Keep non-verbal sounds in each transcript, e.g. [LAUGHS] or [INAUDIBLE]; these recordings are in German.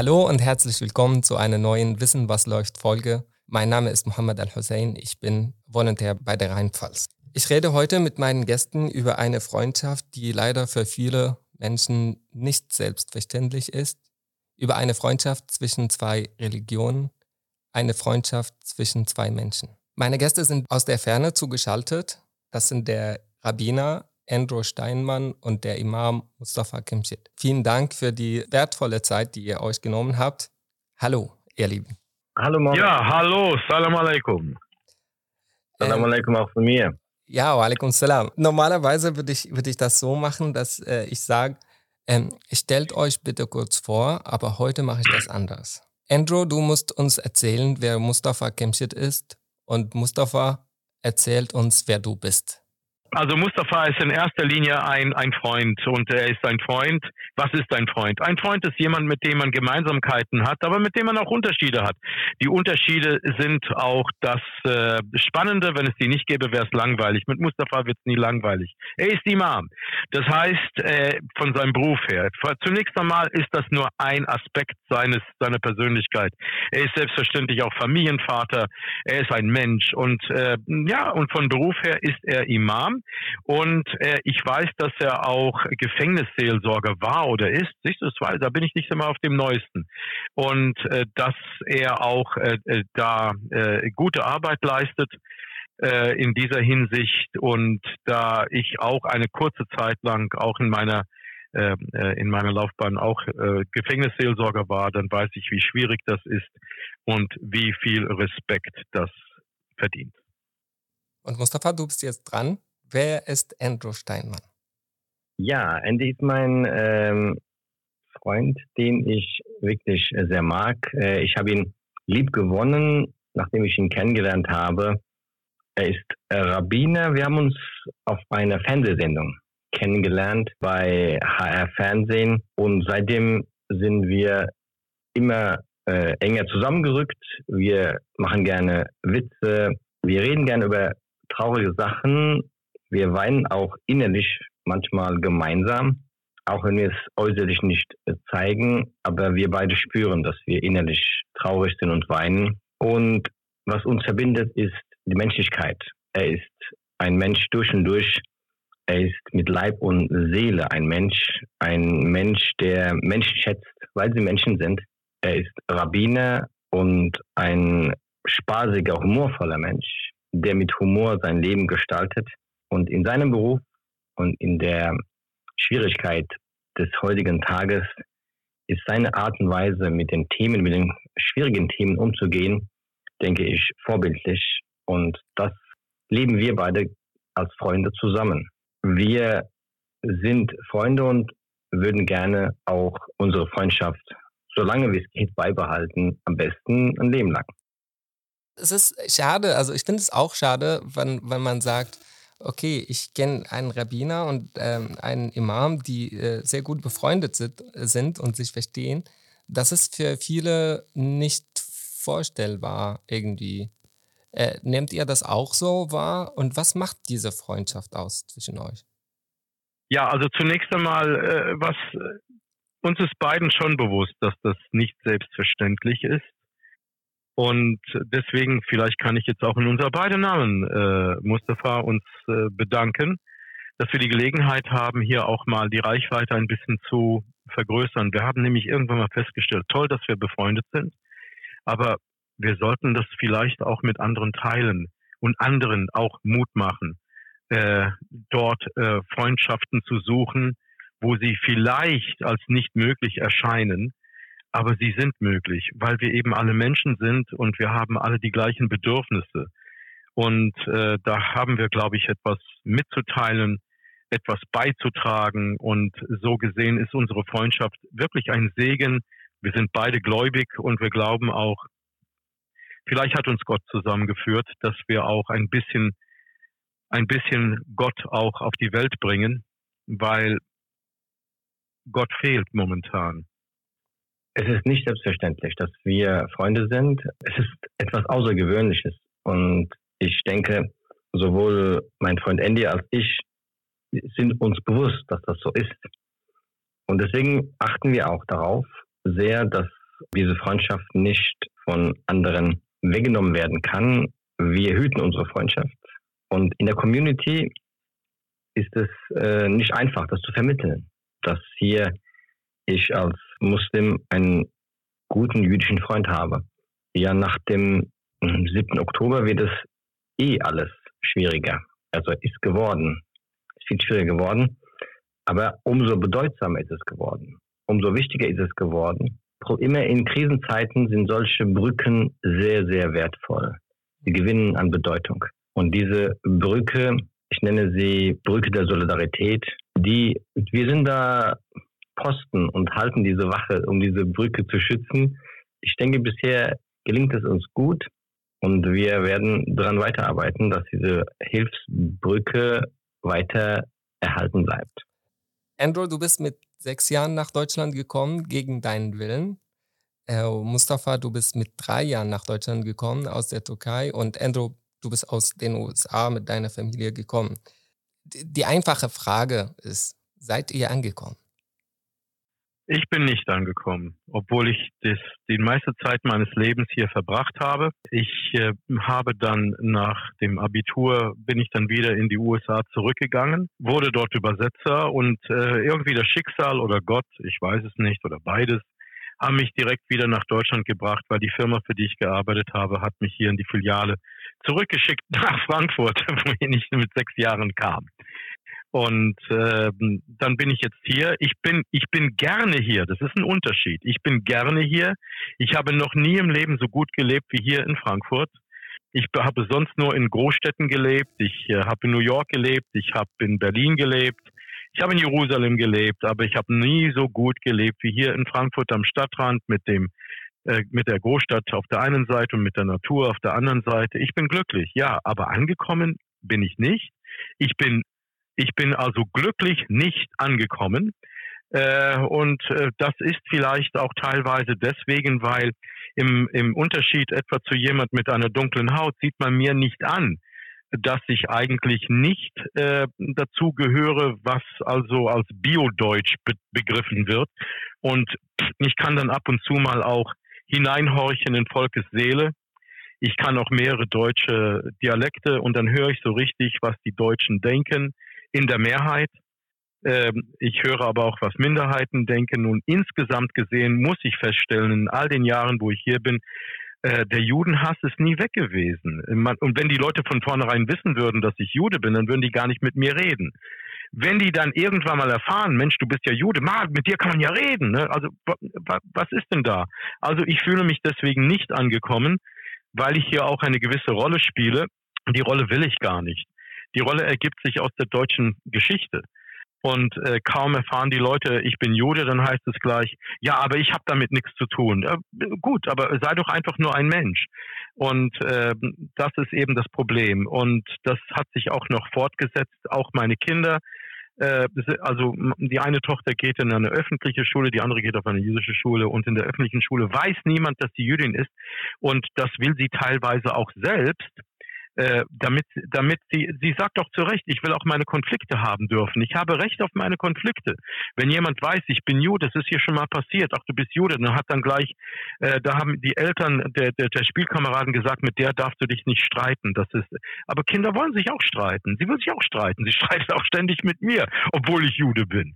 Hallo und herzlich willkommen zu einer neuen Wissen, was läuft Folge. Mein Name ist Mohammed Al-Hussein, ich bin Volontär bei der Rheinpfalz. Ich rede heute mit meinen Gästen über eine Freundschaft, die leider für viele Menschen nicht selbstverständlich ist, über eine Freundschaft zwischen zwei Religionen, eine Freundschaft zwischen zwei Menschen. Meine Gäste sind aus der Ferne zugeschaltet. Das sind der Rabbiner Andrew Steinmann und der Imam Mustafa Kimschit. Vielen Dank für die wertvolle Zeit, die ihr euch genommen habt. Hallo, ihr Lieben. Hallo, Mohammed. Ja, hallo, salam alaikum. Salam ähm, alaikum auch von mir. Ja, alaikum salam. Normalerweise würde ich, würde ich das so machen, dass äh, ich sage, ähm, stellt euch bitte kurz vor, aber heute mache ich das anders. Andrew, du musst uns erzählen, wer Mustafa Kemschit ist und Mustafa erzählt uns, wer du bist. Also Mustafa ist in erster Linie ein, ein Freund und er ist ein Freund. Was ist ein Freund? Ein Freund ist jemand, mit dem man Gemeinsamkeiten hat, aber mit dem man auch Unterschiede hat. Die Unterschiede sind auch das äh, Spannende. Wenn es die nicht gäbe, wäre es langweilig. Mit Mustafa wird es nie langweilig. Er ist Imam. Das heißt, äh, von seinem Beruf her. Zunächst einmal ist das nur ein Aspekt seines, seiner Persönlichkeit. Er ist selbstverständlich auch Familienvater. Er ist ein Mensch und äh, ja, und von Beruf her ist er Imam. Und äh, ich weiß, dass er auch Gefängnisseelsorger war oder ist. Siehst du, das war, da bin ich nicht immer auf dem Neuesten. Und äh, dass er auch äh, äh da äh, gute Arbeit leistet äh, in dieser Hinsicht. Und da ich auch eine kurze Zeit lang auch in meiner äh, in meiner Laufbahn auch äh, Gefängnisseelsorger war, dann weiß ich, wie schwierig das ist und wie viel Respekt das verdient. Und Mustafa, du bist jetzt dran. Wer ist Andrew Steinmann? Ja, Andy ist mein ähm, Freund, den ich wirklich sehr mag. Äh, ich habe ihn lieb gewonnen, nachdem ich ihn kennengelernt habe. Er ist Rabbiner. Wir haben uns auf einer Fernsehsendung kennengelernt bei HR Fernsehen und seitdem sind wir immer äh, enger zusammengerückt. Wir machen gerne Witze. Wir reden gerne über traurige Sachen wir weinen auch innerlich manchmal gemeinsam, auch wenn wir es äußerlich nicht äh, zeigen, aber wir beide spüren, dass wir innerlich traurig sind und weinen. Und was uns verbindet, ist die Menschlichkeit. Er ist ein Mensch durch und durch. Er ist mit Leib und Seele ein Mensch, ein Mensch, der Menschen schätzt, weil sie Menschen sind. Er ist Rabbiner und ein spaßiger, humorvoller Mensch, der mit Humor sein Leben gestaltet. Und in seinem Beruf und in der Schwierigkeit des heutigen Tages ist seine Art und Weise, mit den Themen, mit den schwierigen Themen umzugehen, denke ich, vorbildlich. Und das leben wir beide als Freunde zusammen. Wir sind Freunde und würden gerne auch unsere Freundschaft, solange wie es geht, beibehalten, am besten ein Leben lang. Es ist schade, also ich finde es auch schade, wenn, wenn man sagt, okay, ich kenne einen Rabbiner und ähm, einen Imam, die äh, sehr gut befreundet sind, sind und sich verstehen, das ist für viele nicht vorstellbar irgendwie. Äh, nehmt ihr das auch so wahr? Und was macht diese Freundschaft aus zwischen euch? Ja, also zunächst einmal, äh, was äh, uns ist beiden schon bewusst, dass das nicht selbstverständlich ist. Und deswegen, vielleicht kann ich jetzt auch in unser beide Namen, äh, Mustafa, uns äh, bedanken, dass wir die Gelegenheit haben, hier auch mal die Reichweite ein bisschen zu vergrößern. Wir haben nämlich irgendwann mal festgestellt, toll, dass wir befreundet sind, aber wir sollten das vielleicht auch mit anderen teilen und anderen auch Mut machen, äh, dort äh, Freundschaften zu suchen, wo sie vielleicht als nicht möglich erscheinen, aber sie sind möglich, weil wir eben alle Menschen sind und wir haben alle die gleichen Bedürfnisse. Und äh, da haben wir, glaube ich, etwas mitzuteilen, etwas beizutragen. Und so gesehen ist unsere Freundschaft wirklich ein Segen. Wir sind beide gläubig und wir glauben auch, vielleicht hat uns Gott zusammengeführt, dass wir auch ein bisschen, ein bisschen Gott auch auf die Welt bringen, weil Gott fehlt momentan. Es ist nicht selbstverständlich, dass wir Freunde sind. Es ist etwas Außergewöhnliches. Und ich denke, sowohl mein Freund Andy als ich sind uns bewusst, dass das so ist. Und deswegen achten wir auch darauf sehr, dass diese Freundschaft nicht von anderen weggenommen werden kann. Wir hüten unsere Freundschaft. Und in der Community ist es äh, nicht einfach, das zu vermitteln, dass hier ich als Muslim einen guten jüdischen Freund habe. Ja, nach dem 7. Hm, Oktober wird es eh alles schwieriger. Also ist geworden. Ist viel schwieriger geworden. Aber umso bedeutsamer ist es geworden. Umso wichtiger ist es geworden. Immer in Krisenzeiten sind solche Brücken sehr, sehr wertvoll. Sie gewinnen an Bedeutung. Und diese Brücke, ich nenne sie Brücke der Solidarität, die, wir sind da Posten und halten diese Wache, um diese Brücke zu schützen. Ich denke, bisher gelingt es uns gut und wir werden daran weiterarbeiten, dass diese Hilfsbrücke weiter erhalten bleibt. Andrew, du bist mit sechs Jahren nach Deutschland gekommen, gegen deinen Willen. Äh, Mustafa, du bist mit drei Jahren nach Deutschland gekommen aus der Türkei und Andrew, du bist aus den USA mit deiner Familie gekommen. Die einfache Frage ist, seid ihr angekommen? Ich bin nicht angekommen, obwohl ich das, die meiste Zeit meines Lebens hier verbracht habe. Ich äh, habe dann nach dem Abitur bin ich dann wieder in die USA zurückgegangen, wurde dort Übersetzer und äh, irgendwie das Schicksal oder Gott, ich weiß es nicht, oder beides, haben mich direkt wieder nach Deutschland gebracht, weil die Firma, für die ich gearbeitet habe, hat mich hier in die Filiale zurückgeschickt [LAUGHS] nach Frankfurt, [LAUGHS] wohin ich mit sechs Jahren kam. Und äh, dann bin ich jetzt hier. Ich bin, ich bin gerne hier. Das ist ein Unterschied. Ich bin gerne hier. Ich habe noch nie im Leben so gut gelebt wie hier in Frankfurt. Ich habe sonst nur in Großstädten gelebt. Ich äh, habe in New York gelebt. Ich habe in Berlin gelebt. Ich habe in Jerusalem gelebt, aber ich habe nie so gut gelebt wie hier in Frankfurt am Stadtrand mit dem äh, mit der Großstadt auf der einen Seite und mit der Natur auf der anderen Seite. Ich bin glücklich, ja, aber angekommen bin ich nicht. Ich bin ich bin also glücklich nicht angekommen. Äh, und äh, das ist vielleicht auch teilweise deswegen, weil im, im Unterschied etwa zu jemand mit einer dunklen Haut sieht man mir nicht an, dass ich eigentlich nicht äh, dazu gehöre, was also als Biodeutsch be begriffen wird. Und ich kann dann ab und zu mal auch hineinhorchen in Volkes Seele. Ich kann auch mehrere deutsche Dialekte und dann höre ich so richtig, was die Deutschen denken in der Mehrheit. Ähm, ich höre aber auch, was Minderheiten denken. Nun insgesamt gesehen muss ich feststellen, in all den Jahren, wo ich hier bin, äh, der Judenhass ist nie weg gewesen. und wenn die Leute von vornherein wissen würden, dass ich Jude bin, dann würden die gar nicht mit mir reden. Wenn die dann irgendwann mal erfahren, Mensch, du bist ja Jude, Marc, mit dir kann man ja reden. Ne? Also was ist denn da? Also ich fühle mich deswegen nicht angekommen, weil ich hier auch eine gewisse Rolle spiele. Die Rolle will ich gar nicht. Die Rolle ergibt sich aus der deutschen Geschichte. Und äh, kaum erfahren die Leute, ich bin Jude, dann heißt es gleich, ja, aber ich habe damit nichts zu tun. Äh, gut, aber sei doch einfach nur ein Mensch. Und äh, das ist eben das Problem. Und das hat sich auch noch fortgesetzt. Auch meine Kinder, äh, also die eine Tochter geht in eine öffentliche Schule, die andere geht auf eine jüdische Schule. Und in der öffentlichen Schule weiß niemand, dass sie Jüdin ist. Und das will sie teilweise auch selbst. Äh, damit, damit sie, sie sagt doch zu Recht, ich will auch meine Konflikte haben dürfen. Ich habe Recht auf meine Konflikte. Wenn jemand weiß, ich bin Jude, das ist hier schon mal passiert, ach du bist Jude, dann hat dann gleich, äh, da haben die Eltern der, der, der Spielkameraden gesagt, mit der darfst du dich nicht streiten. Das ist, aber Kinder wollen sich auch streiten. Sie will sich auch streiten. Sie [LAUGHS] streitet auch ständig mit mir, obwohl ich Jude bin.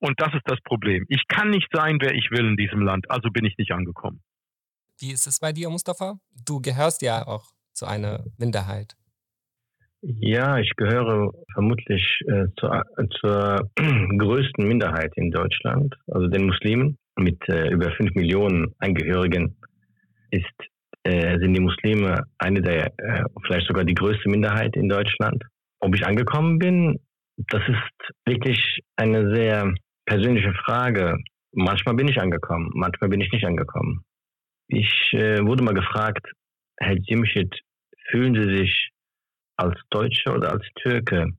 Und das ist das Problem. Ich kann nicht sein, wer ich will in diesem Land, also bin ich nicht angekommen. Wie ist es bei dir, Mustafa? Du gehörst ja auch zu einer Minderheit? Ja, ich gehöre vermutlich äh, zur, zur [CLEARS THROAT] größten Minderheit in Deutschland, also den Muslimen. Mit äh, über fünf Millionen Angehörigen ist, äh, sind die Muslime eine der, äh, vielleicht sogar die größte Minderheit in Deutschland. Ob ich angekommen bin, das ist wirklich eine sehr persönliche Frage. Manchmal bin ich angekommen, manchmal bin ich nicht angekommen. Ich äh, wurde mal gefragt, Herr Jimschit, fühlen Sie sich als Deutscher oder als Türke?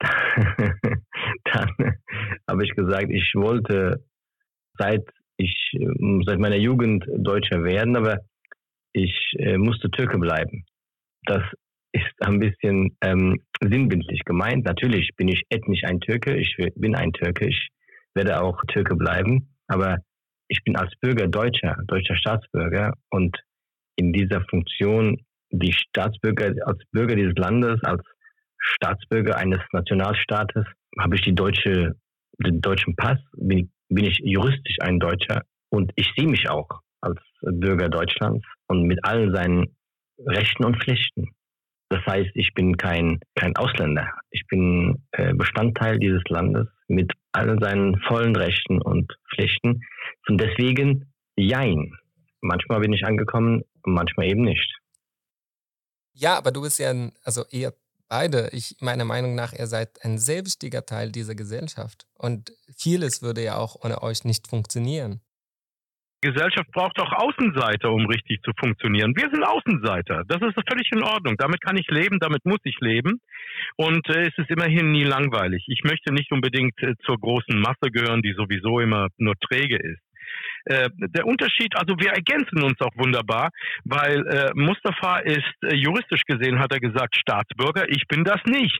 [LAUGHS] Dann habe ich gesagt, ich wollte seit ich seit meiner Jugend Deutscher werden, aber ich äh, musste Türke bleiben. Das ist ein bisschen ähm, sinnbildlich gemeint. Natürlich bin ich ethnisch ein Türke, ich bin ein Türke, ich werde auch Türke bleiben, aber ich bin als Bürger Deutscher, deutscher Staatsbürger und in dieser Funktion die Staatsbürger, als Bürger dieses Landes, als Staatsbürger eines Nationalstaates, habe ich die deutsche, den deutschen Pass, bin, bin ich juristisch ein Deutscher und ich sehe mich auch als Bürger Deutschlands und mit allen seinen Rechten und Pflichten. Das heißt, ich bin kein, kein Ausländer. Ich bin äh, Bestandteil dieses Landes mit allen seinen vollen Rechten und Pflichten. Und deswegen, jein. Manchmal bin ich angekommen, manchmal eben nicht. Ja, aber du bist ja, ein, also ihr beide, ich meiner Meinung nach, ihr seid ein sehr wichtiger Teil dieser Gesellschaft. Und vieles würde ja auch ohne euch nicht funktionieren. Gesellschaft braucht auch Außenseiter, um richtig zu funktionieren. Wir sind Außenseiter. Das ist völlig in Ordnung. Damit kann ich leben, damit muss ich leben. Und äh, es ist immerhin nie langweilig. Ich möchte nicht unbedingt äh, zur großen Masse gehören, die sowieso immer nur träge ist. Äh, der Unterschied, also wir ergänzen uns auch wunderbar, weil äh, Mustafa ist äh, juristisch gesehen, hat er gesagt, Staatsbürger. Ich bin das nicht.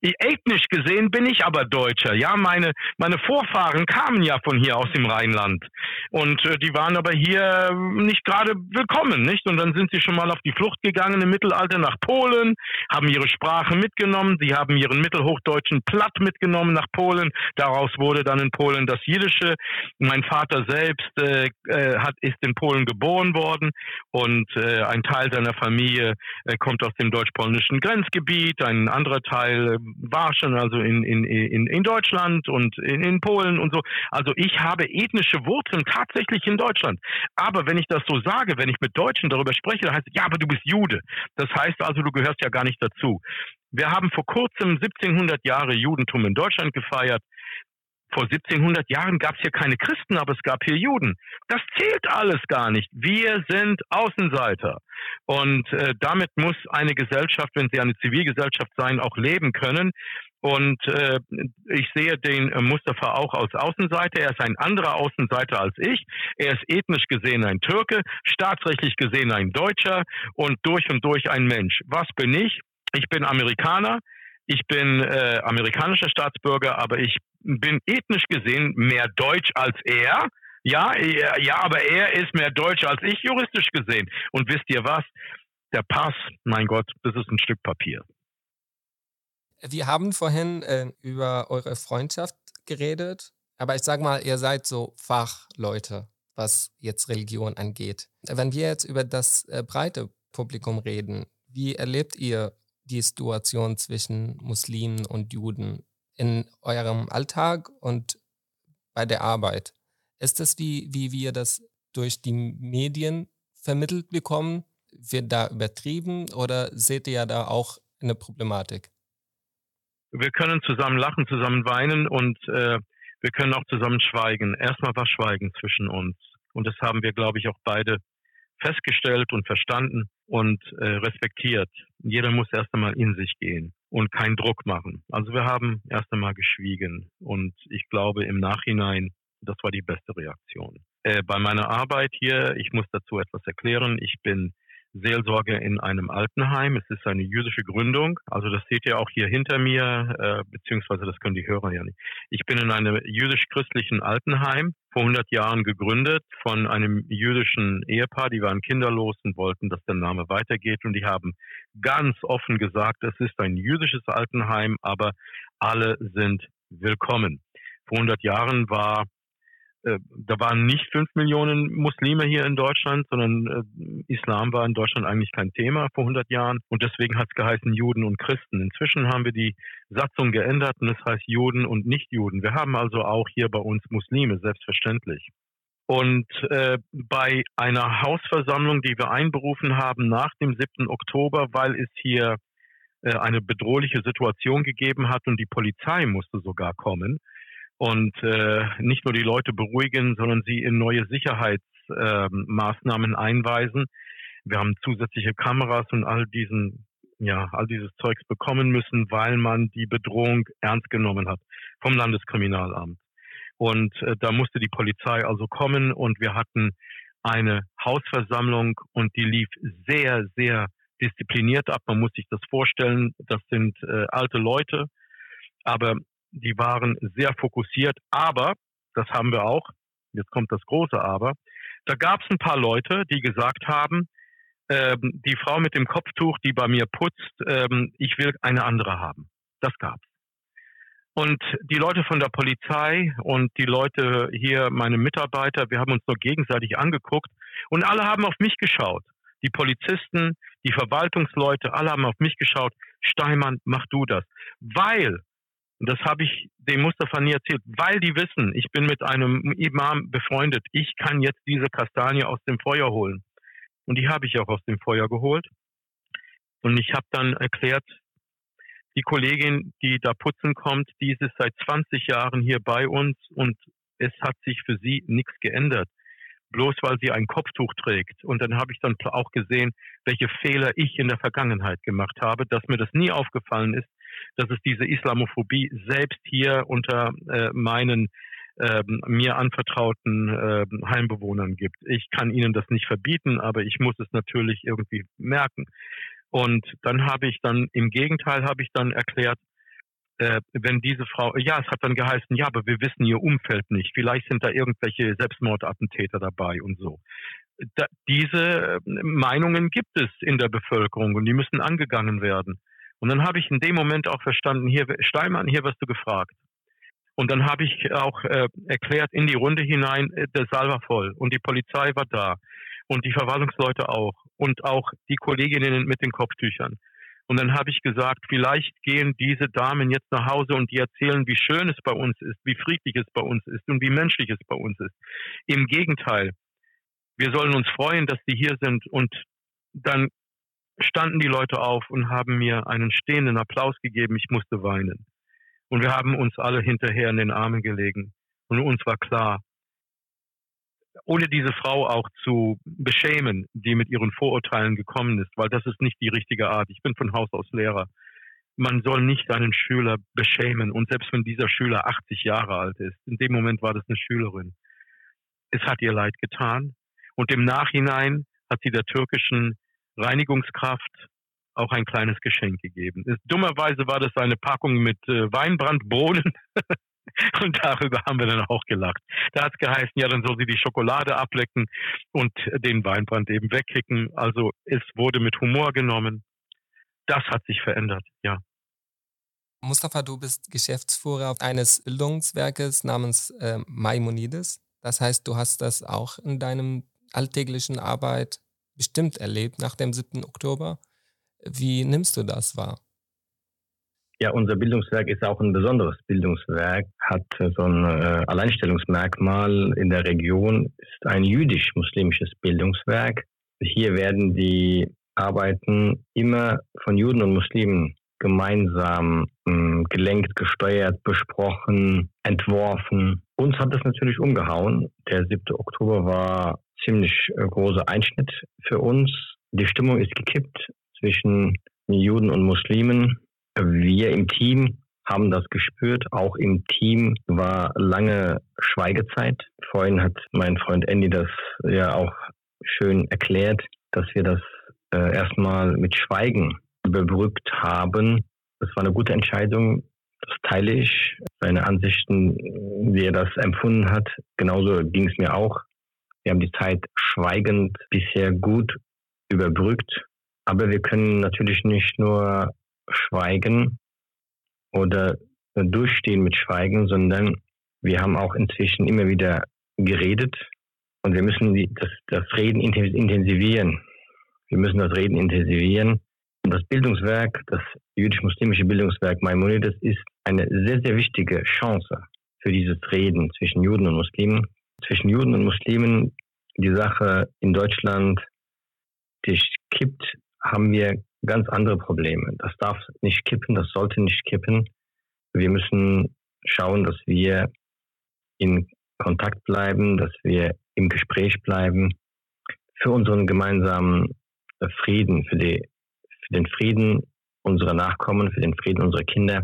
Ethnisch gesehen bin ich aber Deutscher. Ja, meine, meine Vorfahren kamen ja von hier aus dem Rheinland. Und äh, die waren aber hier nicht gerade willkommen, nicht? Und dann sind sie schon mal auf die Flucht gegangen im Mittelalter nach Polen, haben ihre Sprache mitgenommen, sie haben ihren mittelhochdeutschen Platt mitgenommen nach Polen. Daraus wurde dann in Polen das Jiddische. Mein Vater selbst äh, äh, hat, ist in Polen geboren worden und äh, ein Teil seiner Familie äh, kommt aus dem deutsch-polnischen Grenzgebiet, ein anderer Teil äh, war schon also in, in, in, in Deutschland und in, in Polen und so. Also ich habe ethnische Wurzeln tatsächlich in Deutschland. Aber wenn ich das so sage, wenn ich mit Deutschen darüber spreche, dann heißt es, ja, aber du bist Jude. Das heißt also, du gehörst ja gar nicht dazu. Wir haben vor kurzem 1700 Jahre Judentum in Deutschland gefeiert. Vor 1700 Jahren gab es hier keine Christen, aber es gab hier Juden. Das zählt alles gar nicht. Wir sind Außenseiter. Und äh, damit muss eine Gesellschaft, wenn sie eine Zivilgesellschaft sein, auch leben können. Und äh, ich sehe den äh, Mustafa auch als Außenseiter. Er ist ein anderer Außenseiter als ich. Er ist ethnisch gesehen ein Türke, staatsrechtlich gesehen ein Deutscher und durch und durch ein Mensch. Was bin ich? Ich bin Amerikaner. Ich bin äh, amerikanischer Staatsbürger, aber ich bin ethnisch gesehen mehr deutsch als er. Ja, ja, aber er ist mehr deutsch als ich juristisch gesehen. Und wisst ihr was? Der Pass, mein Gott, das ist ein Stück Papier. Wir haben vorhin äh, über eure Freundschaft geredet, aber ich sag mal, ihr seid so Fachleute, was jetzt Religion angeht. Wenn wir jetzt über das äh, breite Publikum reden, wie erlebt ihr die Situation zwischen Muslimen und Juden in eurem Alltag und bei der Arbeit? Ist es wie, wie wir das durch die Medien vermittelt bekommen? Wird da übertrieben oder seht ihr da auch eine Problematik? Wir können zusammen lachen, zusammen weinen und äh, wir können auch zusammen schweigen. Erstmal war Schweigen zwischen uns. Und das haben wir, glaube ich, auch beide festgestellt und verstanden und äh, respektiert. Jeder muss erst einmal in sich gehen und keinen Druck machen. Also wir haben erst einmal geschwiegen und ich glaube im Nachhinein, das war die beste Reaktion. Äh, bei meiner Arbeit hier, ich muss dazu etwas erklären, ich bin Seelsorge in einem Altenheim. Es ist eine jüdische Gründung. Also das seht ihr auch hier hinter mir, äh, beziehungsweise das können die Hörer ja nicht. Ich bin in einem jüdisch-christlichen Altenheim vor 100 Jahren gegründet von einem jüdischen Ehepaar. Die waren kinderlos und wollten, dass der Name weitergeht. Und die haben ganz offen gesagt, es ist ein jüdisches Altenheim, aber alle sind willkommen. Vor 100 Jahren war da waren nicht fünf Millionen Muslime hier in Deutschland, sondern äh, Islam war in Deutschland eigentlich kein Thema vor 100 Jahren. Und deswegen hat es geheißen Juden und Christen. Inzwischen haben wir die Satzung geändert und es heißt Juden und Nichtjuden. Wir haben also auch hier bei uns Muslime, selbstverständlich. Und äh, bei einer Hausversammlung, die wir einberufen haben nach dem 7. Oktober, weil es hier äh, eine bedrohliche Situation gegeben hat und die Polizei musste sogar kommen, und äh, nicht nur die Leute beruhigen, sondern sie in neue Sicherheitsmaßnahmen äh, einweisen. Wir haben zusätzliche Kameras und all diesen ja, all dieses Zeugs bekommen müssen, weil man die Bedrohung ernst genommen hat vom Landeskriminalamt. Und äh, da musste die Polizei also kommen und wir hatten eine Hausversammlung und die lief sehr, sehr diszipliniert ab. Man muss sich das vorstellen, das sind äh, alte Leute, aber die waren sehr fokussiert, aber das haben wir auch. jetzt kommt das große Aber, da gab es ein paar Leute, die gesagt haben, ähm, die Frau mit dem Kopftuch, die bei mir putzt, ähm, ich will eine andere haben. Das gab's. Und die Leute von der Polizei und die Leute hier, meine Mitarbeiter, wir haben uns nur gegenseitig angeguckt und alle haben auf mich geschaut. Die Polizisten, die Verwaltungsleute, alle haben auf mich geschaut. Steinmann, mach du das. Weil, das habe ich dem Mustafa nie erzählt, weil die wissen, ich bin mit einem Imam befreundet. Ich kann jetzt diese Kastanie aus dem Feuer holen. Und die habe ich auch aus dem Feuer geholt. Und ich habe dann erklärt, die Kollegin, die da putzen kommt, die ist seit 20 Jahren hier bei uns und es hat sich für sie nichts geändert. Bloß weil sie ein Kopftuch trägt. Und dann habe ich dann auch gesehen, welche Fehler ich in der Vergangenheit gemacht habe, dass mir das nie aufgefallen ist, dass es diese Islamophobie selbst hier unter äh, meinen äh, mir anvertrauten äh, Heimbewohnern gibt. Ich kann ihnen das nicht verbieten, aber ich muss es natürlich irgendwie merken. Und dann habe ich dann, im Gegenteil habe ich dann erklärt, äh, wenn diese Frau, ja, es hat dann geheißen, ja, aber wir wissen ihr Umfeld nicht. Vielleicht sind da irgendwelche Selbstmordattentäter dabei und so. Da, diese Meinungen gibt es in der Bevölkerung und die müssen angegangen werden. Und dann habe ich in dem Moment auch verstanden, hier, Steinmann, hier wirst du gefragt. Und dann habe ich auch äh, erklärt in die Runde hinein, äh, der Saal war voll und die Polizei war da und die Verwaltungsleute auch und auch die Kolleginnen mit den Kopftüchern. Und dann habe ich gesagt, vielleicht gehen diese Damen jetzt nach Hause und die erzählen, wie schön es bei uns ist, wie friedlich es bei uns ist und wie menschlich es bei uns ist. Im Gegenteil, wir sollen uns freuen, dass die hier sind. Und dann standen die Leute auf und haben mir einen stehenden Applaus gegeben. Ich musste weinen. Und wir haben uns alle hinterher in den Armen gelegen. Und uns war klar, ohne diese Frau auch zu beschämen, die mit ihren Vorurteilen gekommen ist, weil das ist nicht die richtige Art. Ich bin von Haus aus Lehrer. Man soll nicht einen Schüler beschämen. Und selbst wenn dieser Schüler 80 Jahre alt ist, in dem Moment war das eine Schülerin. Es hat ihr leid getan. Und im Nachhinein hat sie der türkischen Reinigungskraft auch ein kleines Geschenk gegeben. Dummerweise war das eine Packung mit äh, Weinbrandbohnen [LAUGHS] Und darüber haben wir dann auch gelacht. Da hat es geheißen, ja, dann soll sie die Schokolade ablecken und den Weinbrand eben wegkicken. Also es wurde mit Humor genommen. Das hat sich verändert, ja. Mustafa, du bist Geschäftsführer eines Bildungswerkes namens äh, Maimonides. Das heißt, du hast das auch in deinem alltäglichen Arbeit bestimmt erlebt nach dem 7. Oktober. Wie nimmst du das wahr? Ja, unser Bildungswerk ist auch ein besonderes Bildungswerk, hat so ein äh, Alleinstellungsmerkmal in der Region, ist ein jüdisch-muslimisches Bildungswerk. Hier werden die Arbeiten immer von Juden und Muslimen gemeinsam hm, gelenkt, gesteuert, besprochen, entworfen. Uns hat das natürlich umgehauen. Der 7. Oktober war ziemlich äh, großer Einschnitt für uns. Die Stimmung ist gekippt zwischen Juden und Muslimen. Wir im Team haben das gespürt. Auch im Team war lange Schweigezeit. Vorhin hat mein Freund Andy das ja auch schön erklärt, dass wir das äh, erstmal mit Schweigen überbrückt haben. Das war eine gute Entscheidung. Das teile ich. Seine Ansichten, wie er das empfunden hat. Genauso ging es mir auch. Wir haben die Zeit schweigend bisher gut überbrückt. Aber wir können natürlich nicht nur Schweigen oder durchstehen mit Schweigen, sondern wir haben auch inzwischen immer wieder geredet und wir müssen das, das Reden intensivieren. Wir müssen das Reden intensivieren. Und das Bildungswerk, das jüdisch-muslimische Bildungswerk Maimonides ist eine sehr, sehr wichtige Chance für dieses Reden zwischen Juden und Muslimen. Zwischen Juden und Muslimen die Sache in Deutschland die kippt, haben wir ganz andere Probleme. Das darf nicht kippen, das sollte nicht kippen. Wir müssen schauen, dass wir in Kontakt bleiben, dass wir im Gespräch bleiben für unseren gemeinsamen Frieden, für, die, für den Frieden unserer Nachkommen, für den Frieden unserer Kinder,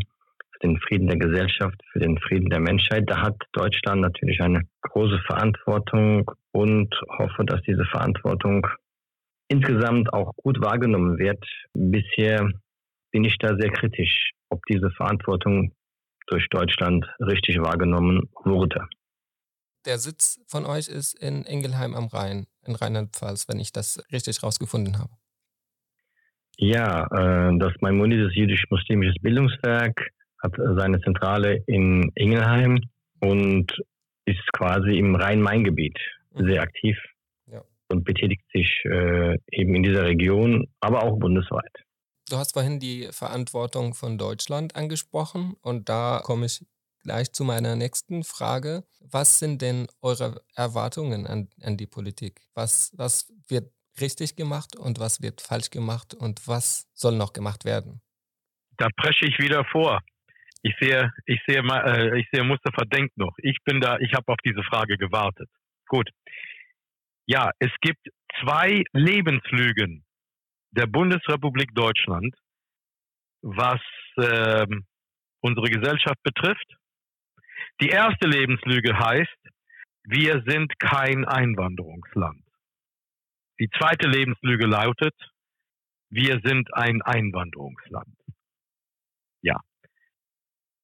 den Frieden der Gesellschaft, für den Frieden der Menschheit. Da hat Deutschland natürlich eine große Verantwortung und hoffe, dass diese Verantwortung insgesamt auch gut wahrgenommen wird. Bisher bin ich da sehr kritisch, ob diese Verantwortung durch Deutschland richtig wahrgenommen wurde. der Sitz von euch ist in Ingelheim am Rhein, in Rheinland-Pfalz, wenn ich das richtig rausgefunden habe. Ja, äh, das Maimonides jüdisch-muslimisches Bildungswerk hat seine Zentrale in Ingelheim und ist quasi im Rhein-Main-Gebiet mhm. sehr aktiv ja. und betätigt sich äh, eben in dieser Region, aber auch bundesweit. Du hast vorhin die Verantwortung von Deutschland angesprochen und da komme ich gleich zu meiner nächsten Frage. Was sind denn eure Erwartungen an, an die Politik? Was, was wird richtig gemacht und was wird falsch gemacht und was soll noch gemacht werden? Da presche ich wieder vor. Ich sehe, ich sehe, äh, ich sehe Mustafa denkt noch. Ich bin da, ich habe auf diese Frage gewartet. Gut. Ja, es gibt zwei Lebenslügen der Bundesrepublik Deutschland, was äh, unsere Gesellschaft betrifft. Die erste Lebenslüge heißt, wir sind kein Einwanderungsland. Die zweite Lebenslüge lautet, wir sind ein Einwanderungsland. Ja.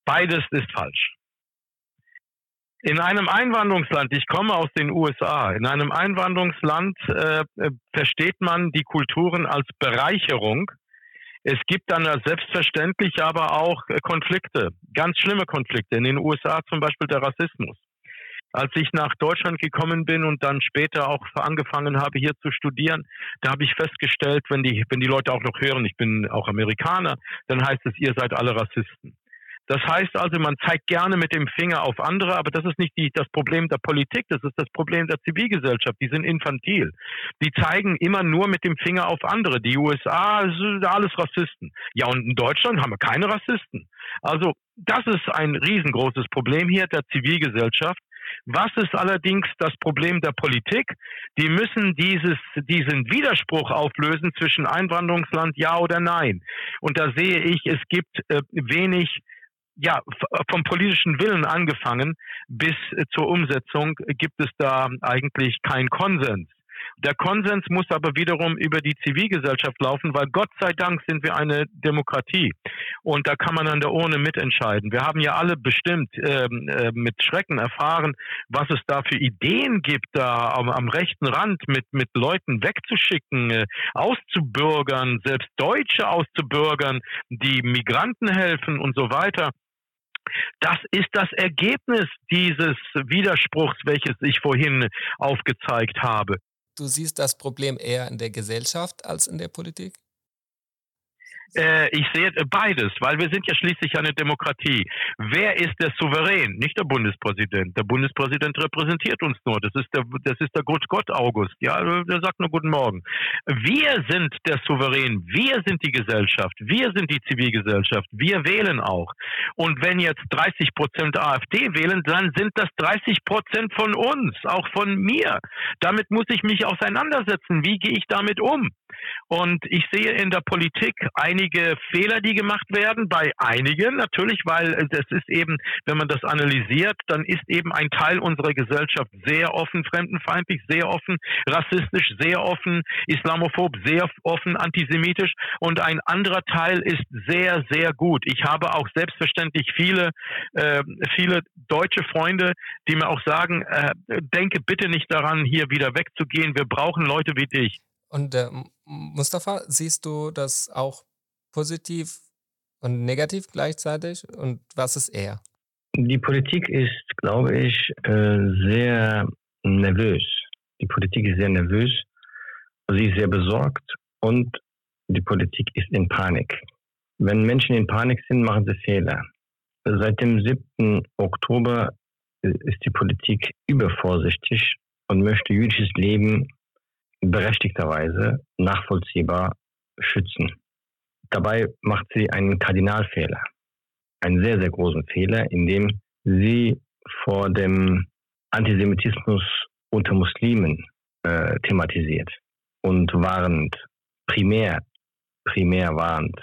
Beides ist falsch. In einem Einwanderungsland, ich komme aus den USA, in einem Einwanderungsland äh, äh, versteht man die Kulturen als Bereicherung. Es gibt dann selbstverständlich aber auch Konflikte, ganz schlimme Konflikte. In den USA zum Beispiel der Rassismus. Als ich nach Deutschland gekommen bin und dann später auch angefangen habe, hier zu studieren, da habe ich festgestellt, wenn die, wenn die Leute auch noch hören, ich bin auch Amerikaner, dann heißt es, ihr seid alle Rassisten. Das heißt also, man zeigt gerne mit dem Finger auf andere, aber das ist nicht die, das Problem der Politik, das ist das Problem der Zivilgesellschaft. Die sind infantil. Die zeigen immer nur mit dem Finger auf andere. Die USA sind alles Rassisten. Ja, und in Deutschland haben wir keine Rassisten. Also, das ist ein riesengroßes Problem hier der Zivilgesellschaft. Was ist allerdings das Problem der Politik? Die müssen dieses, diesen Widerspruch auflösen zwischen Einwanderungsland ja oder nein. Und da sehe ich, es gibt äh, wenig ja, vom politischen Willen angefangen bis zur Umsetzung gibt es da eigentlich keinen Konsens. Der Konsens muss aber wiederum über die Zivilgesellschaft laufen, weil Gott sei Dank sind wir eine Demokratie. Und da kann man an der Urne mitentscheiden. Wir haben ja alle bestimmt ähm, äh, mit Schrecken erfahren, was es da für Ideen gibt, da am, am rechten Rand mit, mit Leuten wegzuschicken, äh, auszubürgern, selbst Deutsche auszubürgern, die Migranten helfen und so weiter. Das ist das Ergebnis dieses Widerspruchs, welches ich vorhin aufgezeigt habe. Du siehst das Problem eher in der Gesellschaft als in der Politik? Äh, ich sehe beides, weil wir sind ja schließlich eine Demokratie. Wer ist der Souverän? Nicht der Bundespräsident. Der Bundespräsident repräsentiert uns nur. Das ist der, das ist der Gott, Gott August. Ja, der sagt nur Guten Morgen. Wir sind der Souverän. Wir sind die Gesellschaft. Wir sind die Zivilgesellschaft. Wir wählen auch. Und wenn jetzt 30 Prozent AfD wählen, dann sind das 30 Prozent von uns, auch von mir. Damit muss ich mich auseinandersetzen. Wie gehe ich damit um? Und ich sehe in der Politik einige Fehler, die gemacht werden, bei einigen natürlich, weil es ist eben, wenn man das analysiert, dann ist eben ein Teil unserer Gesellschaft sehr offen, fremdenfeindlich, sehr offen, rassistisch, sehr offen, islamophob, sehr offen, antisemitisch und ein anderer Teil ist sehr, sehr gut. Ich habe auch selbstverständlich viele, äh, viele deutsche Freunde, die mir auch sagen, äh, denke bitte nicht daran, hier wieder wegzugehen. Wir brauchen Leute wie dich. Und äh, Mustafa, siehst du das auch positiv und negativ gleichzeitig? Und was ist er? Die Politik ist, glaube ich, äh, sehr nervös. Die Politik ist sehr nervös, sie ist sehr besorgt und die Politik ist in Panik. Wenn Menschen in Panik sind, machen sie Fehler. Seit dem 7. Oktober ist die Politik übervorsichtig und möchte jüdisches Leben berechtigterweise nachvollziehbar schützen. Dabei macht sie einen Kardinalfehler, einen sehr, sehr großen Fehler, indem sie vor dem Antisemitismus unter Muslimen äh, thematisiert und warnt, primär, primär warnt.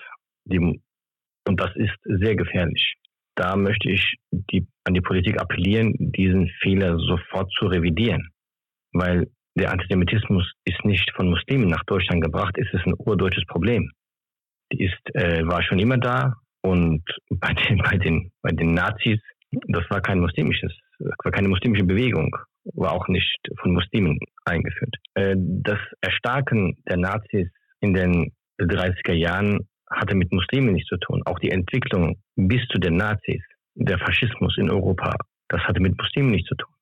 Die, und das ist sehr gefährlich. Da möchte ich die, an die Politik appellieren, diesen Fehler sofort zu revidieren. Weil der Antisemitismus ist nicht von Muslimen nach Deutschland gebracht, es ist ein urdeutsches Problem. Ist, äh, war schon immer da und bei den, bei den, bei den Nazis, das war kein muslimisches war keine muslimische Bewegung, war auch nicht von Muslimen eingeführt. Äh, das Erstarken der Nazis in den 30er Jahren hatte mit Muslimen nichts zu tun. Auch die Entwicklung bis zu den Nazis, der Faschismus in Europa, das hatte mit Muslimen nichts zu tun.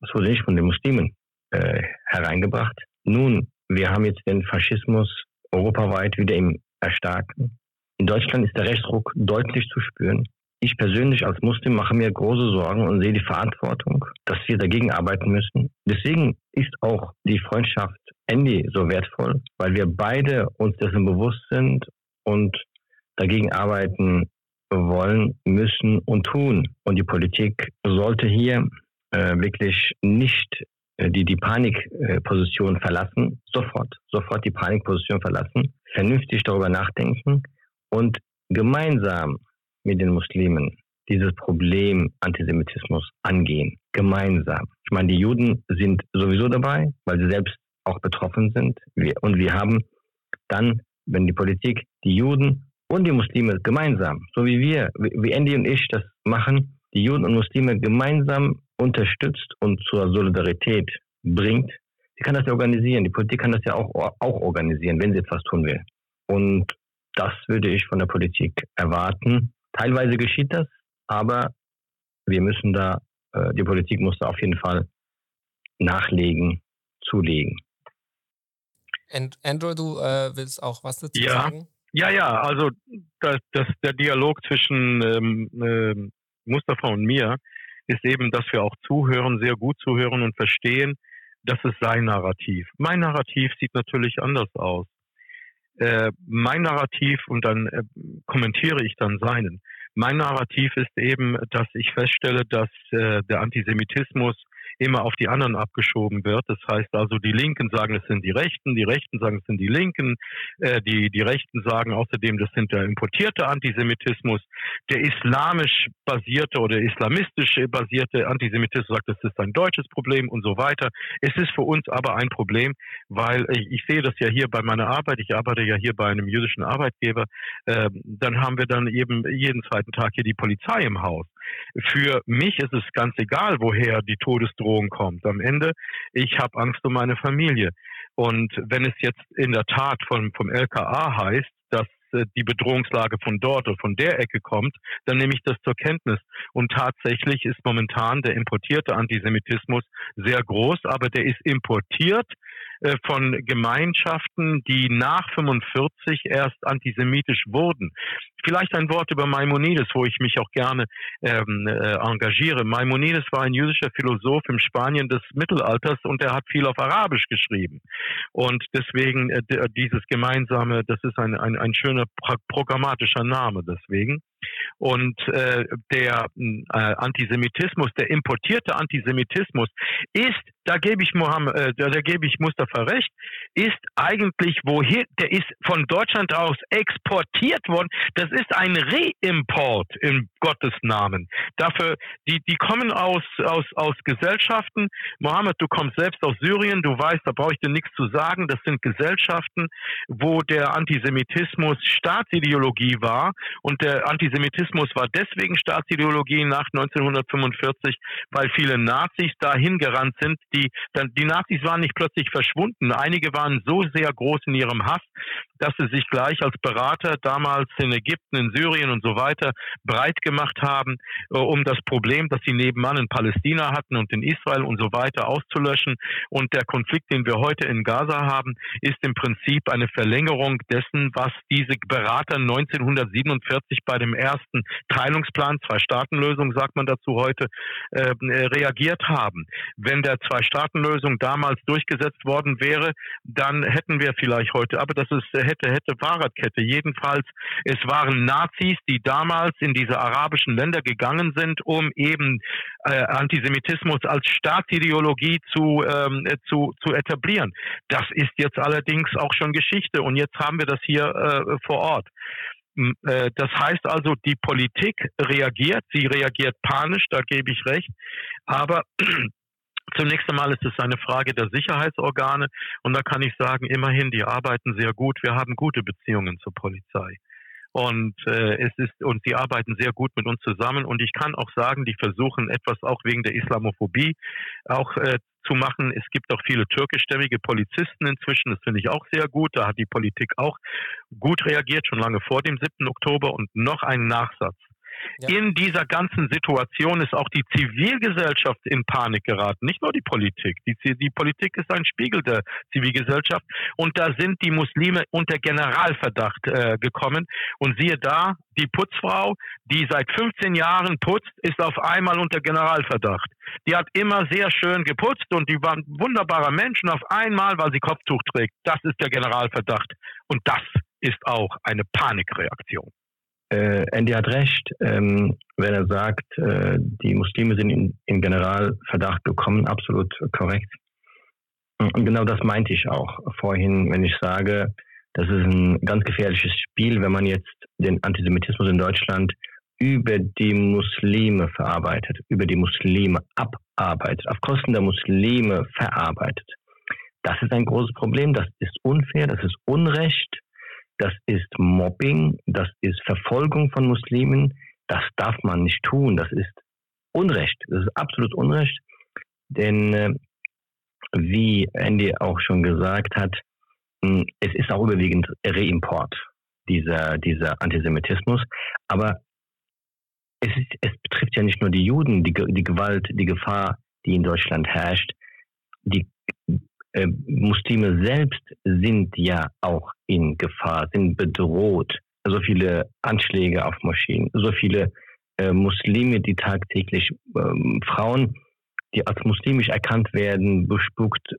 Das wurde nicht von den Muslimen äh, hereingebracht. Nun, wir haben jetzt den Faschismus europaweit wieder im Erstarken. In Deutschland ist der Rechtsruck deutlich zu spüren. Ich persönlich als Muslim mache mir große Sorgen und sehe die Verantwortung, dass wir dagegen arbeiten müssen. Deswegen ist auch die Freundschaft Andy so wertvoll, weil wir beide uns dessen bewusst sind und dagegen arbeiten wollen, müssen und tun. Und die Politik sollte hier äh, wirklich nicht die, die Panikposition verlassen, sofort, sofort die Panikposition verlassen, vernünftig darüber nachdenken und gemeinsam mit den Muslimen dieses Problem Antisemitismus angehen. Gemeinsam. Ich meine, die Juden sind sowieso dabei, weil sie selbst auch betroffen sind. Und wir haben dann, wenn die Politik die Juden und die Muslime gemeinsam, so wie wir, wie Andy und ich das machen, die Juden und Muslime gemeinsam unterstützt und zur Solidarität bringt, die kann das ja organisieren. Die Politik kann das ja auch, auch organisieren, wenn sie etwas tun will. Und das würde ich von der Politik erwarten. Teilweise geschieht das, aber wir müssen da, äh, die Politik muss da auf jeden Fall nachlegen, zulegen. And, Andrew, du äh, willst auch was dazu ja. sagen? Ja, ja, also das, das, der Dialog zwischen ähm, äh, Mustafa und mir ist eben, dass wir auch zuhören, sehr gut zuhören und verstehen, das ist sein Narrativ. Mein Narrativ sieht natürlich anders aus. Äh, mein Narrativ, und dann äh, kommentiere ich dann seinen, mein Narrativ ist eben, dass ich feststelle, dass äh, der Antisemitismus immer auf die anderen abgeschoben wird. Das heißt also, die Linken sagen, es sind die Rechten, die Rechten sagen, es sind die Linken, äh, die, die Rechten sagen außerdem, das sind der importierte Antisemitismus. Der islamisch basierte oder islamistisch basierte Antisemitismus sagt, das ist ein deutsches Problem und so weiter. Es ist für uns aber ein Problem, weil ich, ich sehe das ja hier bei meiner Arbeit, ich arbeite ja hier bei einem jüdischen Arbeitgeber, äh, dann haben wir dann eben jeden zweiten Tag hier die Polizei im Haus. Für mich ist es ganz egal, woher die Todesdrohung kommt. Am Ende, ich habe Angst um meine Familie. Und wenn es jetzt in der Tat vom, vom LKA heißt, dass äh, die Bedrohungslage von dort oder von der Ecke kommt, dann nehme ich das zur Kenntnis. Und tatsächlich ist momentan der importierte Antisemitismus sehr groß, aber der ist importiert von Gemeinschaften, die nach 45 erst antisemitisch wurden. Vielleicht ein Wort über Maimonides, wo ich mich auch gerne ähm, äh, engagiere. Maimonides war ein jüdischer Philosoph im Spanien des Mittelalters und er hat viel auf Arabisch geschrieben. Und deswegen äh, dieses gemeinsame, das ist ein, ein, ein schöner programmatischer Name deswegen. Und äh, der äh, Antisemitismus, der importierte Antisemitismus ist, da gebe ich Mohammed, äh, da, da gebe ich Mustafa recht, ist eigentlich woher, der ist von Deutschland aus exportiert worden. Das ist ein Reimport in Gottes Namen. Dafür, die, die kommen aus, aus, aus Gesellschaften. Mohammed, du kommst selbst aus Syrien, du weißt, da brauche ich dir nichts zu sagen. Das sind Gesellschaften, wo der Antisemitismus Staatsideologie war und der Antisemitismus Antisemitismus war deswegen Staatsideologie nach 1945, weil viele Nazis dahin gerannt sind. Die, die Nazis waren nicht plötzlich verschwunden. Einige waren so sehr groß in ihrem Hass, dass sie sich gleich als Berater damals in Ägypten, in Syrien und so weiter breit gemacht haben, äh, um das Problem, das sie nebenan in Palästina hatten und in Israel und so weiter auszulöschen. Und der Konflikt, den wir heute in Gaza haben, ist im Prinzip eine Verlängerung dessen, was diese Berater 1947 bei dem ersten Teilungsplan, Zwei-Staaten-Lösung, sagt man dazu heute, äh, reagiert haben. Wenn der Zwei-Staaten-Lösung damals durchgesetzt worden wäre, dann hätten wir vielleicht heute, aber das ist hätte, hätte Fahrradkette. Jedenfalls, es waren Nazis, die damals in diese arabischen Länder gegangen sind, um eben äh, Antisemitismus als Staatsideologie zu, ähm, zu, zu etablieren. Das ist jetzt allerdings auch schon Geschichte und jetzt haben wir das hier äh, vor Ort. Äh, das heißt also, die Politik reagiert, sie reagiert panisch, da gebe ich recht, aber [CLEARS THROAT] Zunächst einmal ist es eine Frage der Sicherheitsorgane und da kann ich sagen, immerhin, die arbeiten sehr gut. Wir haben gute Beziehungen zur Polizei. Und äh, es ist und sie arbeiten sehr gut mit uns zusammen. Und ich kann auch sagen, die versuchen etwas auch wegen der Islamophobie auch äh, zu machen. Es gibt auch viele türkischstämmige Polizisten inzwischen. Das finde ich auch sehr gut. Da hat die Politik auch gut reagiert, schon lange vor dem 7. Oktober. Und noch ein Nachsatz. Ja. In dieser ganzen Situation ist auch die Zivilgesellschaft in Panik geraten, nicht nur die Politik. Die, die Politik ist ein Spiegel der Zivilgesellschaft und da sind die Muslime unter Generalverdacht äh, gekommen. Und siehe da, die Putzfrau, die seit 15 Jahren putzt, ist auf einmal unter Generalverdacht. Die hat immer sehr schön geputzt und die waren wunderbare Menschen auf einmal, weil sie Kopftuch trägt. Das ist der Generalverdacht. Und das ist auch eine Panikreaktion äh, Andy hat recht, ähm, wenn er sagt, äh, die Muslime sind in, in Generalverdacht gekommen, absolut korrekt. Und genau das meinte ich auch vorhin, wenn ich sage, das ist ein ganz gefährliches Spiel, wenn man jetzt den Antisemitismus in Deutschland über die Muslime verarbeitet, über die Muslime abarbeitet, auf Kosten der Muslime verarbeitet. Das ist ein großes Problem, das ist unfair, das ist Unrecht das ist Mobbing, das ist Verfolgung von Muslimen, das darf man nicht tun, das ist Unrecht, das ist absolut Unrecht, denn äh, wie Andy auch schon gesagt hat, hm, es ist auch überwiegend Reimport, dieser, dieser Antisemitismus, aber es, ist, es betrifft ja nicht nur die Juden, die, die Gewalt, die Gefahr, die in Deutschland herrscht, die äh, Muslime selbst sind ja auch in Gefahr, sind bedroht. So viele Anschläge auf Moscheen, so viele äh, Muslime, die tagtäglich ähm, Frauen, die als muslimisch erkannt werden, bespuckt,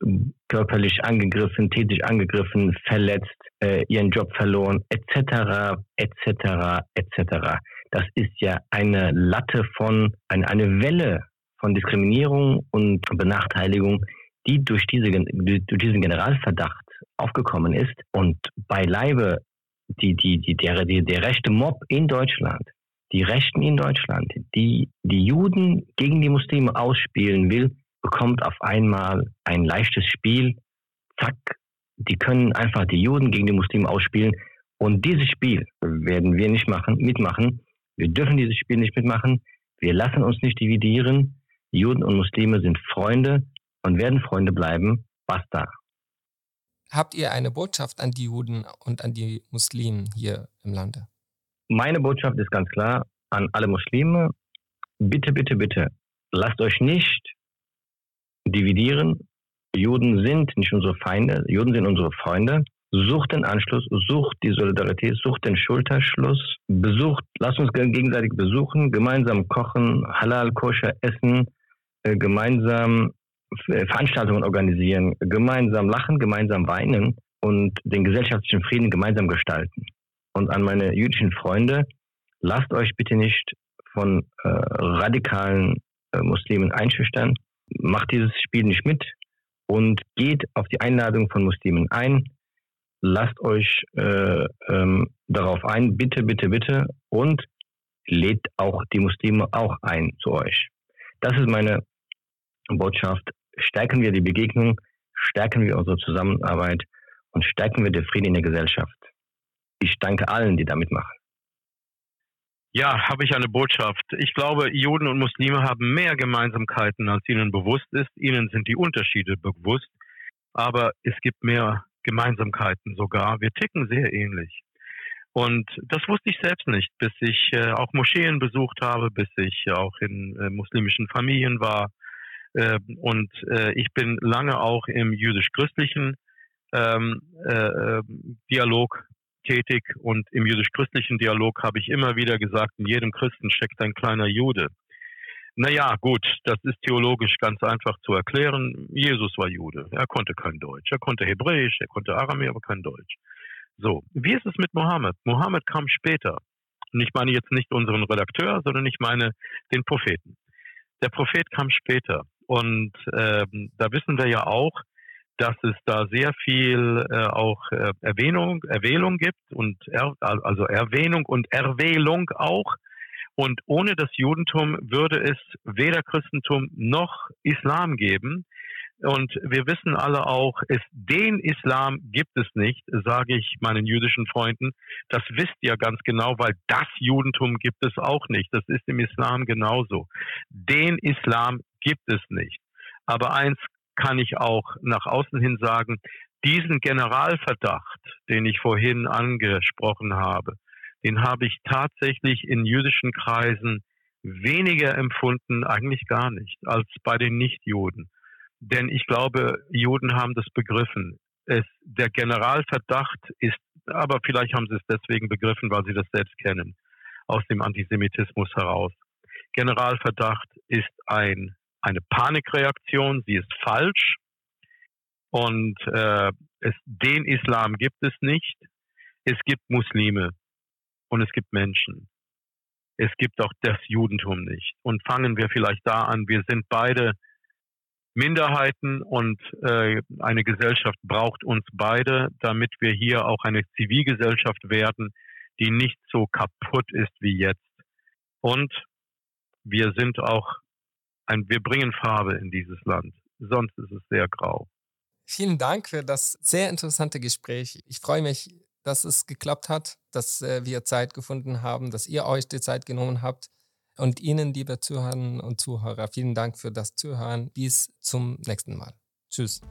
körperlich angegriffen, tätig angegriffen, verletzt, äh, ihren Job verloren, etc., etc., etc. Das ist ja eine Latte von, eine, eine Welle von Diskriminierung und Benachteiligung, die durch, diese, durch diesen Generalverdacht aufgekommen ist und beileibe die, die, die, der, die, der rechte Mob in Deutschland, die Rechten in Deutschland, die die Juden gegen die Muslime ausspielen will, bekommt auf einmal ein leichtes Spiel. Zack, die können einfach die Juden gegen die Muslime ausspielen. Und dieses Spiel werden wir nicht machen, mitmachen. Wir dürfen dieses Spiel nicht mitmachen. Wir lassen uns nicht dividieren. Juden und Muslime sind Freunde und werden Freunde bleiben. Basta. Habt ihr eine Botschaft an die Juden und an die Muslimen hier im Lande? Meine Botschaft ist ganz klar an alle Muslime. Bitte, bitte, bitte, lasst euch nicht dividieren. Juden sind nicht unsere Feinde, Juden sind unsere Freunde. Sucht den Anschluss, sucht die Solidarität, sucht den Schulterschluss, besucht, lasst uns gegenseitig besuchen, gemeinsam kochen, halal, koscher essen, äh, gemeinsam Veranstaltungen organisieren, gemeinsam lachen, gemeinsam weinen und den gesellschaftlichen Frieden gemeinsam gestalten. Und an meine jüdischen Freunde, lasst euch bitte nicht von äh, radikalen äh, Muslimen einschüchtern, macht dieses Spiel nicht mit und geht auf die Einladung von Muslimen ein. Lasst euch äh, ähm, darauf ein, bitte, bitte, bitte und lädt auch die Muslime auch ein zu euch. Das ist meine Botschaft stärken wir die Begegnung, stärken wir unsere Zusammenarbeit und stärken wir den Frieden in der Gesellschaft. Ich danke allen, die damit machen. Ja, habe ich eine Botschaft. Ich glaube, Juden und Muslime haben mehr Gemeinsamkeiten, als ihnen bewusst ist. Ihnen sind die Unterschiede bewusst, aber es gibt mehr Gemeinsamkeiten sogar. Wir ticken sehr ähnlich. Und das wusste ich selbst nicht, bis ich äh, auch Moscheen besucht habe, bis ich auch in äh, muslimischen Familien war, und äh, ich bin lange auch im jüdisch-christlichen ähm, äh, ähm, Dialog tätig und im jüdisch-christlichen Dialog habe ich immer wieder gesagt, in jedem Christen steckt ein kleiner Jude. Naja, gut, das ist theologisch ganz einfach zu erklären. Jesus war Jude. Er konnte kein Deutsch. Er konnte Hebräisch, er konnte Aramäisch, aber kein Deutsch. So, wie ist es mit Mohammed? Mohammed kam später. Und ich meine jetzt nicht unseren Redakteur, sondern ich meine den Propheten. Der Prophet kam später. Und ähm, da wissen wir ja auch, dass es da sehr viel äh, auch äh, Erwähnung, Erwählung gibt und er, also Erwähnung und Erwählung auch. Und ohne das Judentum würde es weder Christentum noch Islam geben. Und wir wissen alle auch, es, den Islam gibt es nicht, sage ich meinen jüdischen Freunden. Das wisst ihr ganz genau, weil das Judentum gibt es auch nicht. Das ist im Islam genauso. Den Islam gibt es nicht. Aber eins kann ich auch nach außen hin sagen, diesen Generalverdacht, den ich vorhin angesprochen habe, den habe ich tatsächlich in jüdischen Kreisen weniger empfunden, eigentlich gar nicht, als bei den Nichtjuden. Denn ich glaube, Juden haben das begriffen. Es, der Generalverdacht ist, aber vielleicht haben sie es deswegen begriffen, weil sie das selbst kennen, aus dem Antisemitismus heraus. Generalverdacht ist ein, eine Panikreaktion, sie ist falsch und äh, es, den Islam gibt es nicht. Es gibt Muslime und es gibt Menschen. Es gibt auch das Judentum nicht. Und fangen wir vielleicht da an. Wir sind beide Minderheiten und äh, eine Gesellschaft braucht uns beide, damit wir hier auch eine Zivilgesellschaft werden, die nicht so kaputt ist wie jetzt. Und wir sind auch ein, wir bringen Farbe in dieses Land. Sonst ist es sehr grau. Vielen Dank für das sehr interessante Gespräch. Ich freue mich, dass es geklappt hat, dass äh, wir Zeit gefunden haben, dass ihr euch die Zeit genommen habt. Und Ihnen, liebe Zuhörerinnen und Zuhörer, vielen Dank für das Zuhören. Bis zum nächsten Mal. Tschüss.